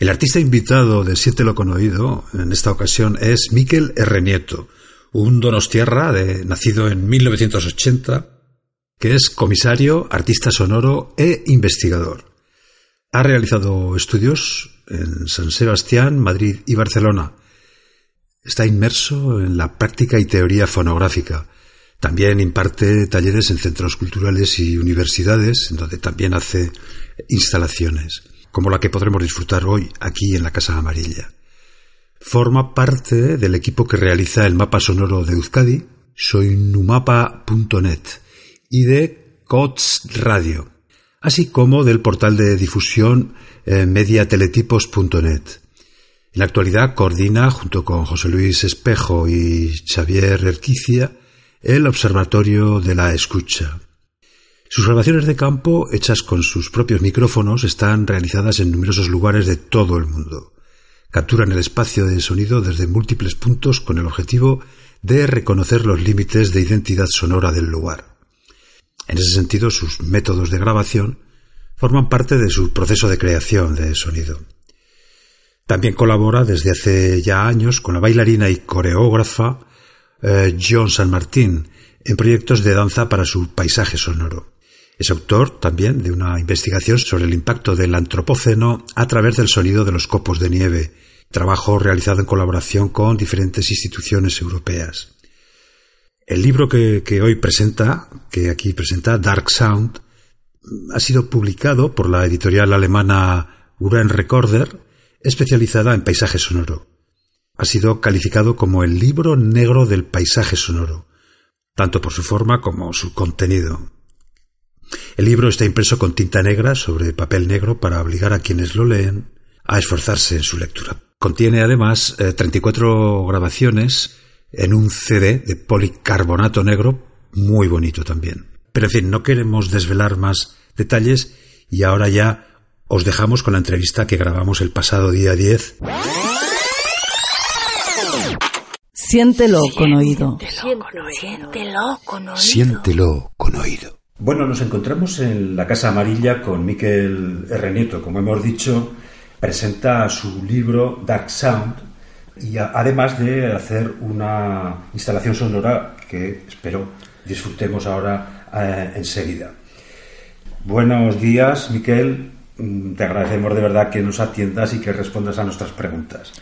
El artista invitado de Siéntelo con Oído en esta ocasión es Miquel R. Nieto, un donostierra de, nacido en 1980, que es comisario, artista sonoro e investigador. Ha realizado estudios en San Sebastián, Madrid y Barcelona. Está inmerso en la práctica y teoría fonográfica. También imparte talleres en centros culturales y universidades, en donde también hace instalaciones como la que podremos disfrutar hoy aquí en la Casa Amarilla. Forma parte del equipo que realiza el mapa sonoro de Euskadi, soynumapa.net, y de COTS Radio, así como del portal de difusión eh, mediateletipos.net. En la actualidad coordina, junto con José Luis Espejo y Xavier Erquicia, el Observatorio de la Escucha. Sus grabaciones de campo, hechas con sus propios micrófonos, están realizadas en numerosos lugares de todo el mundo. Capturan el espacio de sonido desde múltiples puntos con el objetivo de reconocer los límites de identidad sonora del lugar. En ese sentido, sus métodos de grabación forman parte de su proceso de creación de sonido. También colabora desde hace ya años con la bailarina y coreógrafa eh, John San Martín en proyectos de danza para su paisaje sonoro. Es autor también de una investigación sobre el impacto del antropóceno a través del sonido de los copos de nieve, trabajo realizado en colaboración con diferentes instituciones europeas. El libro que, hoy presenta, que aquí presenta, Dark Sound, ha sido publicado por la editorial alemana Uren Recorder, especializada en paisaje sonoro. Ha sido calificado como el libro negro del paisaje sonoro, tanto por su forma como su contenido. El libro está impreso con tinta negra sobre papel negro para obligar a quienes lo leen a esforzarse en su lectura. Contiene además 34 eh, grabaciones en un CD de policarbonato negro muy bonito también. Pero en fin, no queremos desvelar más detalles y ahora ya os dejamos con la entrevista que grabamos el pasado día 10. Siéntelo con oído. Siéntelo con oído. Siéntelo con oído. Bueno, nos encontramos en la Casa Amarilla con Miquel R. Nieto. Como hemos dicho, presenta su libro Dark Sound y además de hacer una instalación sonora que espero disfrutemos ahora eh, enseguida. Buenos días, Miquel. Mm, te agradecemos de verdad que nos atiendas y que respondas a nuestras preguntas.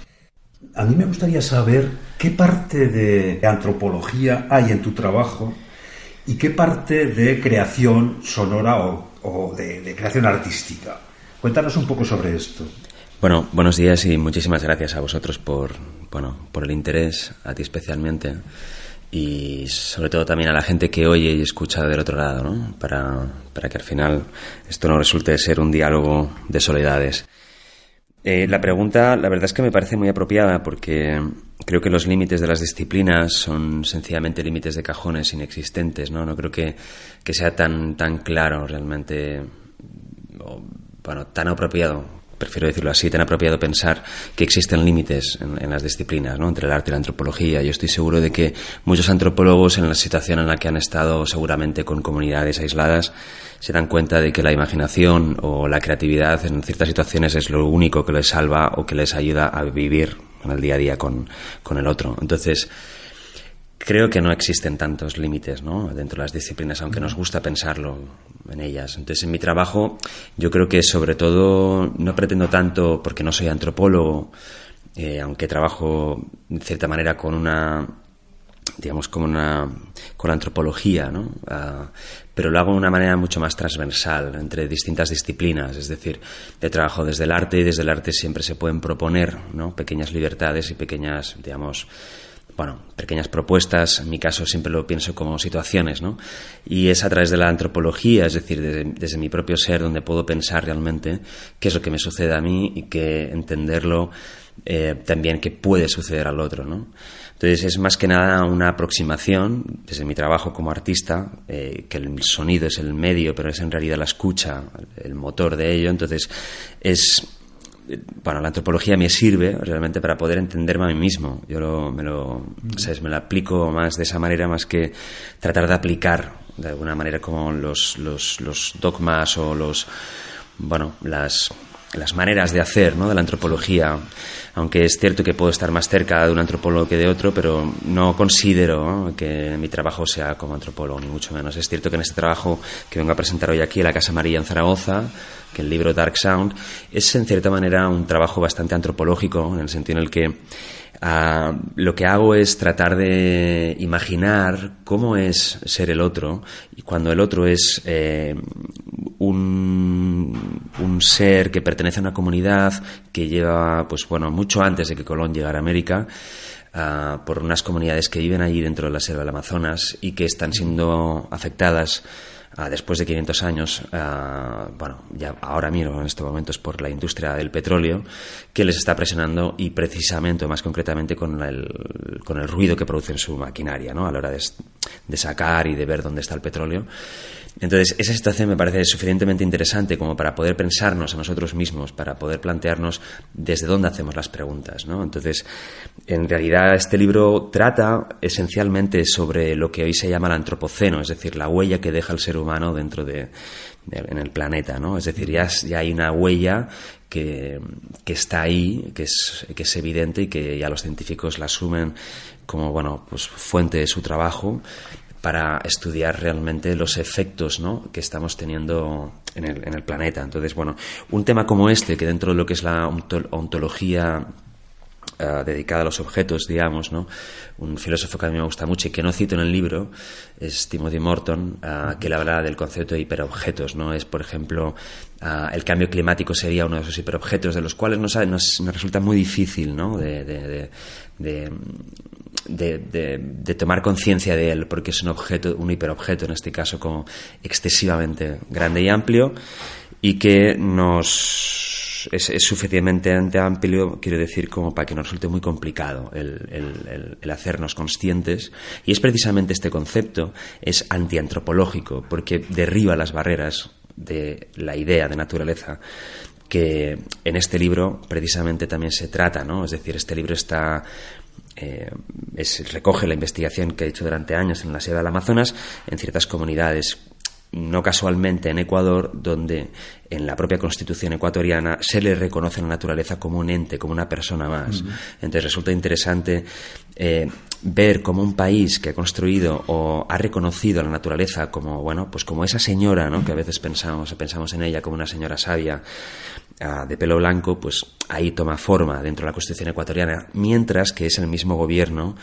A mí me gustaría saber qué parte de antropología hay en tu trabajo y qué parte de creación sonora o, de, creación artística. Cuéntanos un poco sobre esto. Bueno, buenos días y muchísimas gracias a vosotros por, bueno, por el interés, a ti especialmente, y sobre todo también a la gente que oye y escucha del otro lado, ¿no? para, para que al final esto no resulte ser un diálogo de soledades. Eh, la pregunta, la verdad es que me parece muy apropiada porque creo que los límites de las disciplinas son sencillamente límites de cajones inexistentes, ¿no? No creo que, sea tan, tan claro realmente, bueno, tan apropiado prefiero decirlo así, tan apropiado pensar que existen límites en, las disciplinas, ¿no? entre el arte y la antropología. Yo estoy seguro de que muchos antropólogos en la situación en la que han estado seguramente con comunidades aisladas se dan cuenta de que la imaginación o la creatividad en ciertas situaciones es lo único que les salva o que les ayuda a vivir en el día a día con, con el otro. Entonces, creo que no existen tantos límites ¿no? dentro de las disciplinas, aunque nos gusta pensarlo en ellas. Entonces, en mi trabajo, yo creo que sobre todo no pretendo tanto, porque no soy antropólogo, eh, aunque trabajo de cierta manera con una digamos como una con la antropología ¿no? Ah, pero lo hago de una manera mucho más transversal entre distintas disciplinas es decir de trabajo desde el arte y desde el arte siempre se pueden proponer ¿no? pequeñas libertades y pequeñas digamos bueno, pequeñas propuestas, en mi caso siempre lo pienso como situaciones, ¿no? Y es a través de la antropología, es decir, desde, mi propio ser, donde puedo pensar realmente qué es lo que me sucede a mí y que entenderlo eh, también que puede suceder al otro, ¿no? Entonces es más que nada una aproximación, desde mi trabajo como artista, eh, que el sonido es el medio, pero es en realidad la escucha, el motor de ello, entonces es bueno, la antropología me sirve realmente para poder entenderme a mí mismo. Yo me, lo, me lo aplico más de esa manera, más que tratar de aplicar de alguna manera como los, los, los dogmas o los, bueno, las las maneras de hacer ¿no? de la antropología, aunque es cierto que puedo estar más cerca de un antropólogo que de otro, pero no considero que mi trabajo sea como antropólogo, ni mucho menos. Es cierto que en este trabajo que vengo a presentar hoy aquí la Casa María en Zaragoza, que el libro Dark Sound, es en cierta manera un trabajo bastante antropológico, en el sentido en el que Ah, lo que hago es tratar de imaginar cómo es ser el otro. Y cuando el otro es eh, un, un, ser que pertenece a una comunidad que lleva, pues bueno, mucho antes de que Colón llegara a América, ah, por unas comunidades que viven allí dentro de la selva del Amazonas y que están siendo afectadas Ah, después de 500 años, ah, bueno, ya ahora mismo en estos momentos por la industria del petróleo, que les está presionando y precisamente, más concretamente, con el, con el ruido que produce en su maquinaria, ¿no? A la hora de sacar y de ver dónde está el petróleo. Entonces, esa situación me parece suficientemente interesante como para poder pensarnos a nosotros mismos, para poder plantearnos desde dónde hacemos las preguntas. ¿no? Entonces, en realidad, este libro trata esencialmente sobre lo que hoy se llama el antropoceno, es decir, la huella que deja el ser humano dentro de, en el planeta. ¿no? Es decir, ya, ya hay una huella que, que, está ahí, que es, que es evidente y que ya los científicos la asumen como bueno, pues fuente de su trabajo para estudiar realmente los efectos ¿no? que estamos teniendo en el, en el, planeta. Entonces, bueno, un tema como este, que dentro de lo que es la ontología uh, dedicada a los objetos, digamos, ¿no? un filósofo que a mí me gusta mucho y que no cito en el libro es Timothy Morton, uh, que él habla del concepto de hiperobjetos. ¿no? Es, por ejemplo, uh, el cambio climático sería uno de esos hiperobjetos de los cuales nos, nos, nos resulta muy difícil ¿no? de, de de, tomar conciencia de él, porque es un objeto, un hiperobjeto en este caso, como excesivamente grande y amplio, y que nos es, suficientemente amplio, quiero decir, como para que nos resulte muy complicado el, el, hacernos conscientes. Y es precisamente este concepto, es antiantropológico, porque derriba las barreras de la idea de naturaleza que en este libro precisamente también se trata, ¿no? Es decir, este libro está eh, es, recoge la investigación que ha hecho durante años en la sierra del Amazonas en ciertas comunidades no casualmente en Ecuador, donde en la propia constitución ecuatoriana se le reconoce la naturaleza como un ente, como una persona más. Entonces resulta interesante eh, ver cómo un país que ha construido o ha reconocido la naturaleza como, bueno, pues como esa señora, ¿no? que a veces pensamos, pensamos en ella como una señora sabia, de pelo blanco, pues ahí toma forma dentro de la Constitución ecuatoriana, mientras que es el mismo gobierno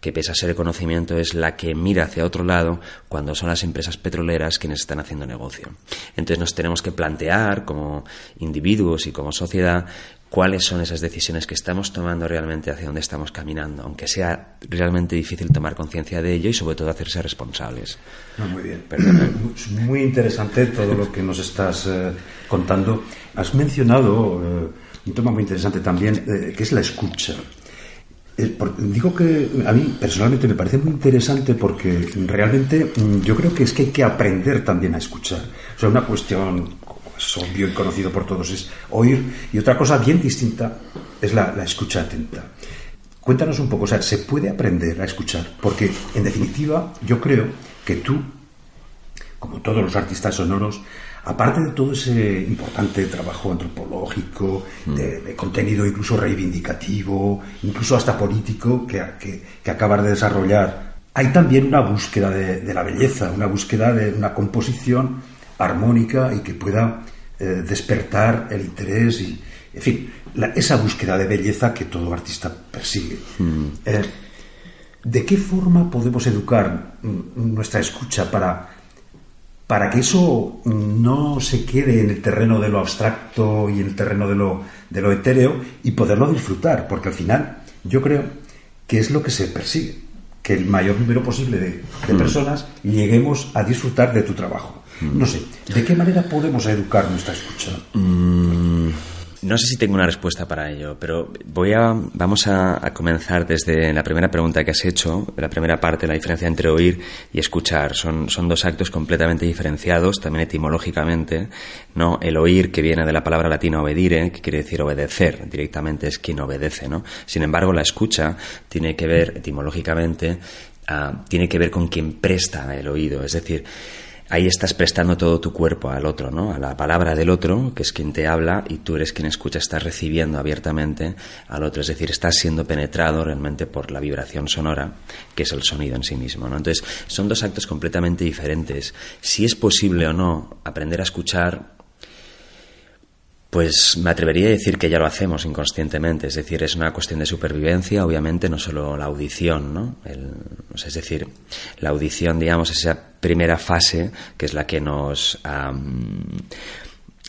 que, pese a ser el conocimiento, es la que mira hacia otro lado cuando son las empresas petroleras quienes están haciendo negocio. Entonces nos tenemos que plantear como individuos y como sociedad cuáles son esas decisiones que estamos tomando realmente hacia dónde estamos caminando, aunque sea realmente difícil tomar conciencia de ello y sobre todo hacerse responsables. muy bien. Muy interesante todo lo que nos estás eh, contando. Has mencionado eh, un tema muy interesante también, eh, que es la escucha. digo que a mí personalmente me parece muy interesante porque realmente mm, yo creo que es que hay que aprender también a escuchar. O sea, una cuestión es obvio y conocido por todos, es oír, y otra cosa bien distinta es la, escucha atenta. Cuéntanos un poco, o sea, ¿se puede aprender a escuchar? Porque, en definitiva, yo creo que tú, como todos los artistas sonoros, aparte de todo ese importante trabajo antropológico, mm. de, contenido incluso reivindicativo, incluso hasta político que, que, acabas de desarrollar, hay también una búsqueda de, de, la belleza, una búsqueda de una composición armónica y que pueda eh, despertar el interés y, en fin, esa búsqueda de belleza que todo artista persigue. Hmm. Eh, ¿De qué forma podemos educar nuestra escucha para, para que eso no se quede en el terreno de lo abstracto y en el terreno de lo, de lo etéreo y poderlo disfrutar? Porque al final yo creo que es lo que se persigue, que el mayor número posible de, de hmm. personas lleguemos a disfrutar de tu trabajo. No sé, ¿de qué manera podemos educar nuestra escucha? Mm, no sé si tengo una respuesta para ello, pero voy a, vamos a, comenzar desde la primera pregunta que has hecho, la primera parte, la diferencia entre oír y escuchar. Son, son dos actos completamente diferenciados, también etimológicamente, ¿no? El oír, que viene de la palabra latina obedire, que quiere decir obedecer, directamente es quien obedece, ¿no? Sin embargo, la escucha tiene que ver, etimológicamente, ah, tiene que ver con quien presta el oído, es decir, ahí estás prestando todo tu cuerpo al otro, ¿no? A la palabra del otro, que es quien te habla, y tú eres quien escucha, estás recibiendo abiertamente al otro, es decir, estás siendo penetrado realmente por la vibración sonora, que es el sonido en sí mismo, ¿no? Entonces, son dos actos completamente diferentes. Si es posible o no aprender a escuchar pues me atrevería a decir que ya lo hacemos inconscientemente, es decir, es una cuestión de supervivencia, obviamente, no solo la audición, ¿no? es decir, la audición, digamos, esa primera fase que es la que nos,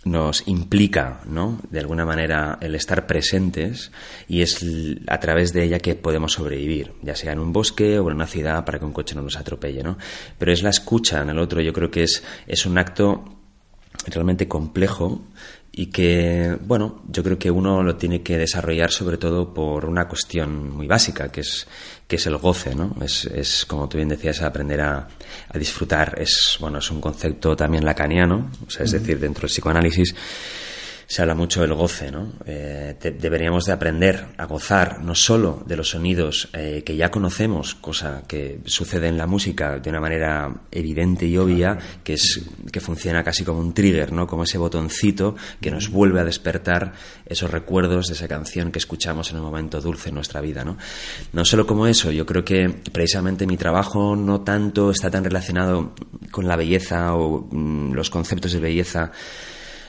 nos implica, ¿no? De alguna manera, el estar presentes y es a través de ella que podemos sobrevivir, ya sea en un bosque o en una ciudad para que un coche no nos atropelle, ¿no? Pero es la escucha en el otro, yo creo que es, es un acto realmente complejo y que, bueno, yo creo que uno lo tiene que desarrollar sobre todo por una cuestión muy básica, que es, que es el goce, ¿no? Es, es como tú bien decías, aprender a, a, disfrutar. Es, bueno, es un concepto también lacaniano, o sea, es decir, dentro del psicoanálisis se habla mucho del goce, ¿no? Eh, deberíamos de aprender a gozar no solo de los sonidos eh, que ya conocemos, cosa que sucede en la música de una manera evidente y obvia, que es que funciona casi como un trigger, ¿no? Como ese botoncito que nos vuelve a despertar esos recuerdos de esa canción que escuchamos en un momento dulce en nuestra vida, ¿no? No solo como eso, yo creo que precisamente mi trabajo no tanto está tan relacionado con la belleza o mm, los conceptos de belleza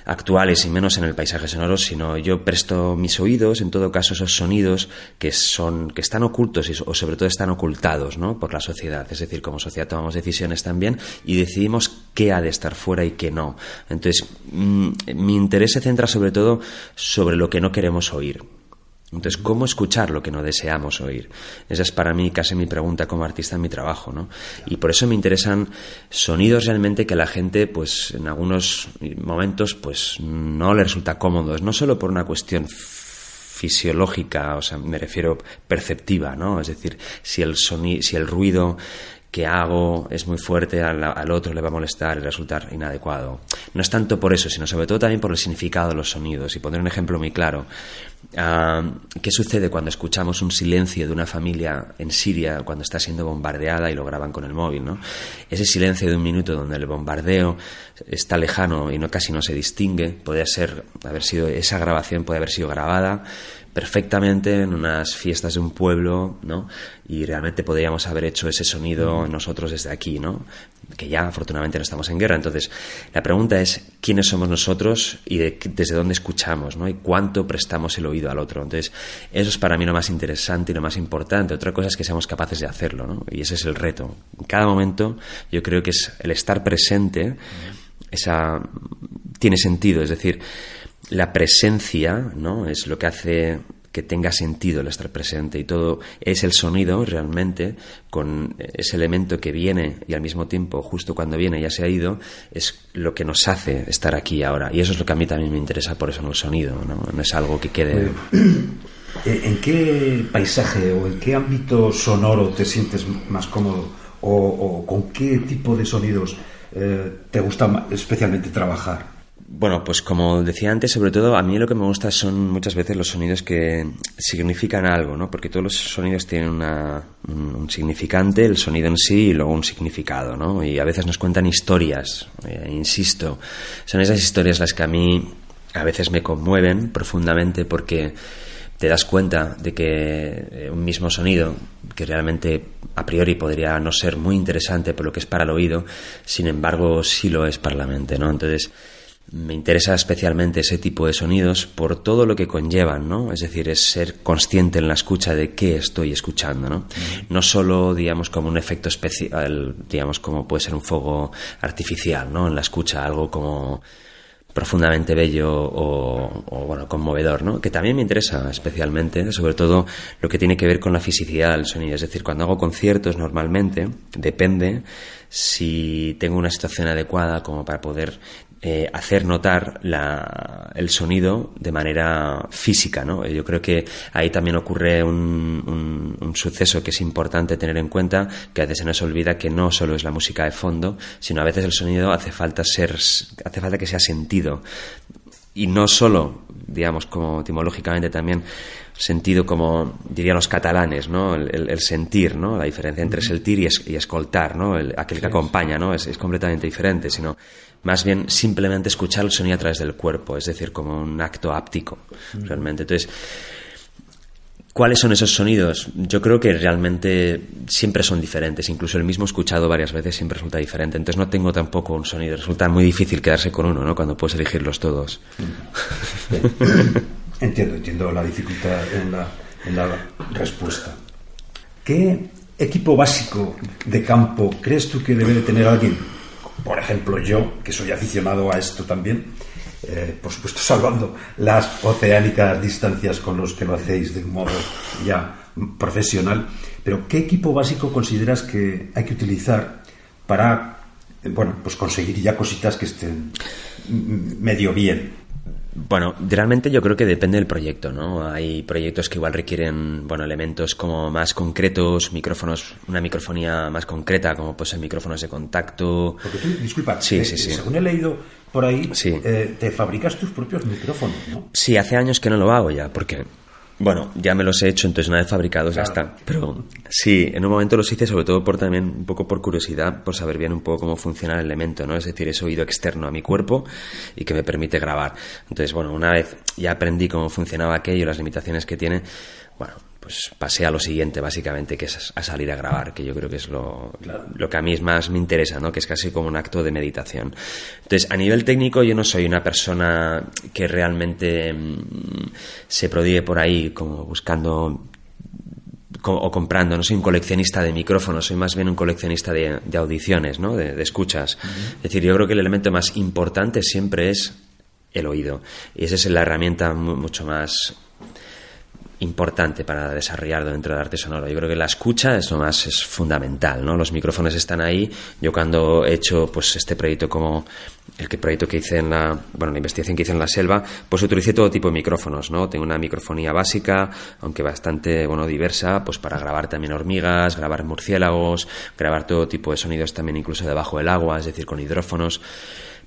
actuales y menos en el paisaje sonoro, sino yo presto mis oídos, en todo caso, esos sonidos que son que están ocultos y, o sobre todo están ocultados ¿no? por la sociedad. Es decir, como sociedad tomamos decisiones también y decidimos qué ha de estar fuera y qué no. Entonces, mm, mi interés se centra sobre todo sobre lo que no queremos oír. Entonces, ¿cómo escuchar lo que no deseamos oír? Esa es para mí casi mi pregunta como artista en mi trabajo, ¿no? Y por eso me interesan sonidos realmente que la gente, pues, en algunos momentos, pues, no le resulta cómodos, no solo por una cuestión fisiológica, o sea, me refiero perceptiva, ¿no? Es decir, si el sonido, si el ruido que hago es muy fuerte, al, otro le va a molestar y resultar inadecuado. No es tanto por eso, sino sobre todo también por el significado de los sonidos. Y pondré un ejemplo muy claro. Ah, ¿Qué sucede cuando escuchamos un silencio de una familia en Siria cuando está siendo bombardeada y lo graban con el móvil? ¿no? Ese silencio de un minuto donde el bombardeo está lejano y no casi no se distingue, puede ser, haber sido, esa grabación puede haber sido grabada perfectamente en unas fiestas de un pueblo, ¿no? Y realmente podríamos haber hecho ese sonido nosotros desde aquí, ¿no? Que ya afortunadamente no estamos en guerra. Entonces, la pregunta es quiénes somos nosotros y desde dónde escuchamos, ¿no? Y cuánto prestamos el oído al otro. Entonces, eso es para mí lo más interesante y lo más importante. Otra cosa es que seamos capaces de hacerlo, ¿no? Y ese es el reto. En cada momento, yo creo que es el estar presente, esa tiene sentido, es decir, la presencia, ¿no? Es lo que hace que tenga sentido el estar presente. Y todo es el sonido realmente con ese elemento que viene y al mismo tiempo justo cuando viene ya se ha ido es lo que nos hace estar aquí ahora. Y eso es lo que a mí también me interesa por eso en el sonido no, no es algo que quede ¿En qué paisaje o en qué ámbito sonoro te sientes más cómodo o, con qué tipo de sonidos eh, te gusta especialmente trabajar? Bueno, pues como decía antes, sobre todo a mí lo que me gusta son muchas veces los sonidos que significan algo, ¿no? Porque todos los sonidos tienen un, significante, el sonido en sí y luego un significado, ¿no? Y a veces nos cuentan historias, eh, insisto, son esas historias las que a mí a veces me conmueven profundamente porque te das cuenta de que eh, un mismo sonido, que realmente a priori podría no ser muy interesante por lo que es para el oído, sin embargo sí lo es para la mente, ¿no? Entonces, me interesa especialmente ese tipo de sonidos por todo lo que conllevan, ¿no? Es decir, es ser consciente en la escucha de qué estoy escuchando, ¿no? No solo, digamos, como un efecto especial, digamos, como puede ser un fuego artificial, ¿no? En la escucha, algo como profundamente bello o, bueno, conmovedor, ¿no? Que también me interesa especialmente, sobre todo lo que tiene que ver con la fisicidad del sonido. Es decir, cuando hago conciertos normalmente, depende si tengo una situación adecuada como para poder eh, hacer notar la, el sonido de manera física. ¿no? Yo creo que ahí también ocurre un, un, suceso que es importante tener en cuenta, que a veces se nos olvida que no solo es la música de fondo, sino a veces el sonido hace falta, ser, hace falta que sea sentido. Y no solo, digamos, como etimológicamente también, sentido como dirían los catalanes, ¿no? El, sentir, ¿no? La diferencia entre sentir y, y escoltar, ¿no? aquel que acompaña, ¿no? Es, es, completamente diferente, sino más bien simplemente escuchar el sonido a través del cuerpo, es decir, como un acto áptico, realmente. Entonces, ¿Cuáles son esos sonidos? Yo creo que realmente siempre son diferentes. Incluso el mismo escuchado varias veces siempre resulta diferente. Entonces no tengo tampoco un sonido. Resulta muy difícil quedarse con uno, ¿no? Cuando puedes elegirlos todos. entiendo, entiendo la dificultad en la, en la respuesta. ¿Qué equipo básico de campo crees tú que debe de tener alguien? Por ejemplo, yo, que soy aficionado a esto también eh, por supuesto salvando las oceánicas distancias con los que lo hacéis de un modo ya profesional, pero ¿qué equipo básico consideras que hay que utilizar para eh, bueno, pues conseguir ya cositas que estén medio bien? Bueno, realmente yo creo que depende del proyecto, ¿no? Hay proyectos que igual requieren, bueno, elementos como más concretos, micrófonos, una microfonía más concreta, como pues micrófonos de contacto. Porque tú, disculpa, sí, eh, sí, sí. según he leído por ahí, eh, te fabricas tus propios micrófonos, ¿no? Sí, hace años que no lo hago ya, porque bueno, ya me los he hecho, entonces una vez fabricados ya está. Pero sí, en un momento los hice sobre todo por también un poco por curiosidad, por saber bien un poco cómo funciona el elemento, ¿no? Es decir, ese oído externo a mi cuerpo y que me permite grabar. Entonces, bueno, una vez ya aprendí cómo funcionaba aquello, las limitaciones que tiene, bueno, pues pasé a lo siguiente, básicamente, que es a salir a grabar, que yo creo que es lo, lo que a mí más me interesa, ¿no? Que es casi como un acto de meditación. Entonces, a nivel técnico, yo no soy una persona que realmente mm, se prodigue por ahí como buscando o comprando, no soy un coleccionista de micrófonos, soy más bien un coleccionista de, audiciones, ¿no? de, escuchas. Es decir, yo creo que el elemento más importante siempre es el oído. Y esa es la herramienta mucho más importante para desarrollarlo dentro del arte sonoro. Yo creo que la escucha es lo más es fundamental, ¿no? Los micrófonos están ahí. Yo cuando he hecho pues este proyecto como el que proyecto que hice en la, bueno, la investigación que hice en la selva, pues utilicé todo tipo de micrófonos, ¿no? Tengo una microfonía básica, aunque bastante, bueno, diversa, pues para grabar también hormigas, grabar murciélagos, grabar todo tipo de sonidos también incluso debajo del agua, es decir, con hidrófonos.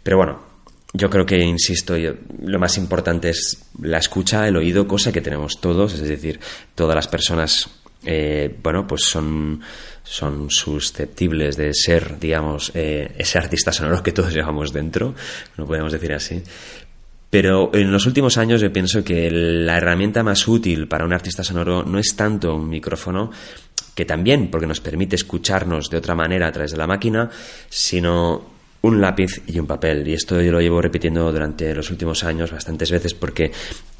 Pero bueno, yo creo que, insisto, lo más importante es la escucha, el oído, cosa que tenemos todos, es decir, todas las personas, eh, bueno, pues son, susceptibles de ser, digamos, eh, ese artista sonoro que todos llevamos dentro, no podemos decir así. Pero en los últimos años yo pienso que la herramienta más útil para un artista sonoro no es tanto un micrófono, que también, porque nos permite escucharnos de otra manera a través de la máquina, sino un lápiz y un papel. Y esto yo lo llevo repitiendo durante los últimos años bastantes veces porque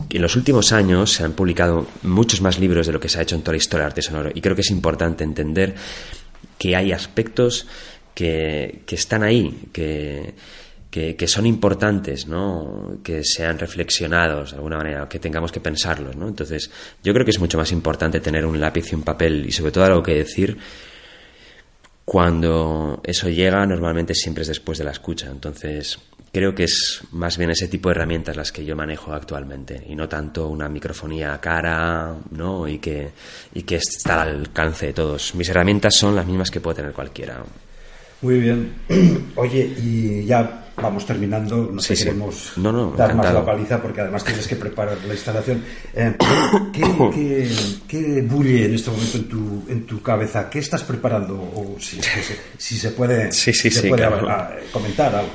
en los últimos años se han publicado muchos más libros de lo que se ha hecho en toda la historia del arte sonoro. Y creo que es importante entender que hay aspectos que, están ahí, que, que, son importantes, ¿no? que sean reflexionados de alguna manera, que tengamos que pensarlos. ¿no? Entonces, yo creo que es mucho más importante tener un lápiz y un papel y sobre todo algo que decir cuando eso llega, normalmente siempre es después de la escucha. Entonces, creo que es más bien ese tipo de herramientas las que yo manejo actualmente y no tanto una microfonía cara, ¿no? Y que, y que está al alcance de todos. Mis herramientas son las mismas que puede tener cualquiera. Muy bien. Oye, y ya vamos terminando, no queremos dar más la paliza porque además tienes que preparar la instalación. Eh, ¿qué, qué, bulle en este momento en tu, en tu cabeza? ¿Qué estás preparando? O si, si se puede, comentar algo.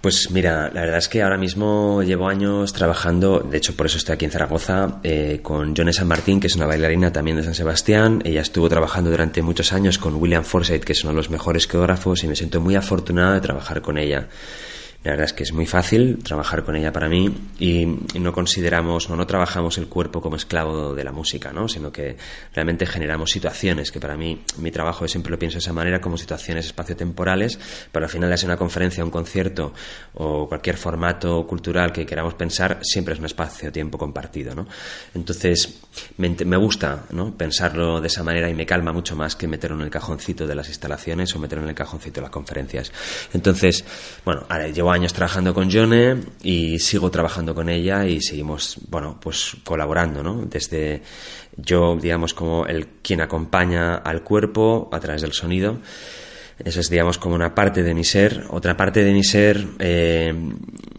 Pues mira, la verdad es que ahora mismo llevo años trabajando, de hecho por eso estoy aquí en Zaragoza, eh, con Jones San Martín, que es una bailarina también de San Sebastián. Ella estuvo trabajando durante muchos años con William Forsythe, que es uno de los mejores coreógrafos, y me siento muy afortunado de trabajar con ella. La verdad es que es muy fácil trabajar con ella para mí y, no consideramos o no trabajamos el cuerpo como esclavo de la música, ¿no? sino que realmente generamos situaciones que para mí, mi trabajo siempre lo pienso de esa manera, como situaciones espaciotemporales, pero al final de una conferencia, un concierto o cualquier formato cultural que queramos pensar, siempre es un espacio-tiempo compartido. ¿no? Entonces, me, me gusta ¿no? pensarlo de esa manera y me calma mucho más que meterlo en el cajoncito de las instalaciones o meterlo en el cajoncito de las conferencias. Entonces, bueno, ahora llevo años trabajando con Jone y sigo trabajando con ella y seguimos, bueno, pues colaborando, ¿no? Desde yo, digamos, como el quien acompaña al cuerpo a través del sonido. Eso es, digamos, como una parte de mi ser. Otra parte de mi ser, eh,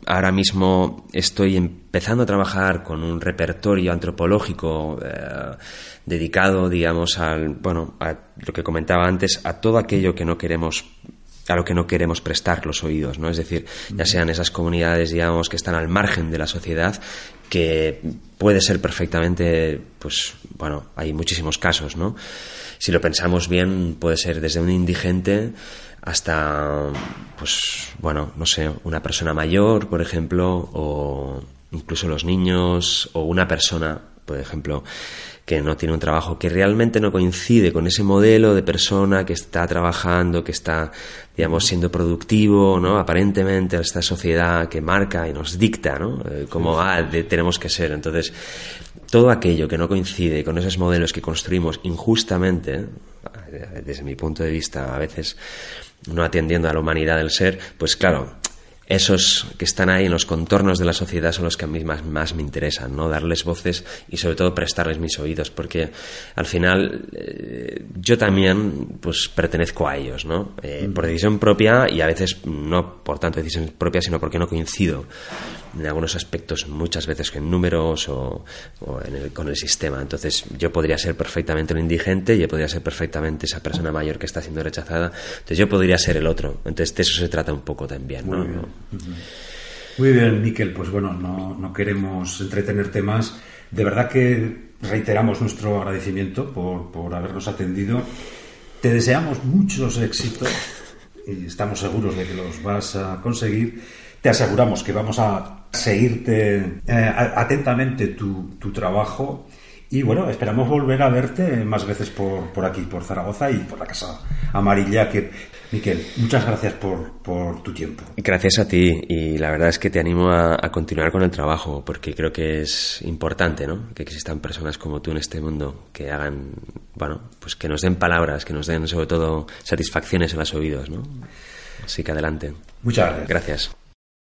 ahora mismo estoy empezando a trabajar con un repertorio antropológico eh, dedicado, digamos, al, bueno, a lo que comentaba antes, a todo aquello que no queremos a lo que no queremos prestar los oídos, ¿no? Es decir, ya sean esas comunidades, digamos, que están al margen de la sociedad, que puede ser perfectamente, pues, bueno, hay muchísimos casos, ¿no? Si lo pensamos bien, puede ser desde un indigente hasta, pues, bueno, no sé, una persona mayor, por ejemplo, o incluso los niños, o una persona, por ejemplo, que no tiene un trabajo que realmente no coincide con ese modelo de persona que está trabajando, que está, digamos, siendo productivo, ¿no? Aparentemente esta sociedad que marca y nos dicta, ¿no? Eh, como, ah, tenemos que ser. Entonces, todo aquello que no coincide con esos modelos que construimos injustamente, eh, desde mi punto de vista, a veces no atendiendo a la humanidad del ser, pues claro, esos que están ahí en los contornos de la sociedad son los que a mí más, más, me interesan, ¿no? Darles voces y sobre todo prestarles mis oídos, porque al final eh, yo también pues pertenezco a ellos, ¿no? Eh, por decisión propia y a veces no por tanto decisión propia, sino porque no coincido en algunos aspectos muchas veces en números o, con el sistema. Entonces yo podría ser perfectamente un indigente, yo podría ser perfectamente esa persona mayor que está siendo rechazada, entonces yo podría ser el otro. Entonces de eso se trata un poco también. Muy bien, Muy bien Miquel, pues bueno, no, no queremos entretenerte más. De verdad que reiteramos nuestro agradecimiento por, por habernos atendido. Te deseamos muchos éxitos y estamos seguros de que los vas a conseguir. Te aseguramos que vamos a seguirte eh, atentamente tu, tu, trabajo y bueno, esperamos volver a verte más veces por, por aquí, por Zaragoza y por la Casa Amarilla. Que, Miquel, muchas gracias por, por tu tiempo. Gracias a ti y la verdad es que te animo a, a, continuar con el trabajo porque creo que es importante ¿no? que existan personas como tú en este mundo que hagan, bueno, pues que nos den palabras, que nos den sobre todo satisfacciones en los oídos. ¿no? Así que adelante. Muchas gracias. Gracias.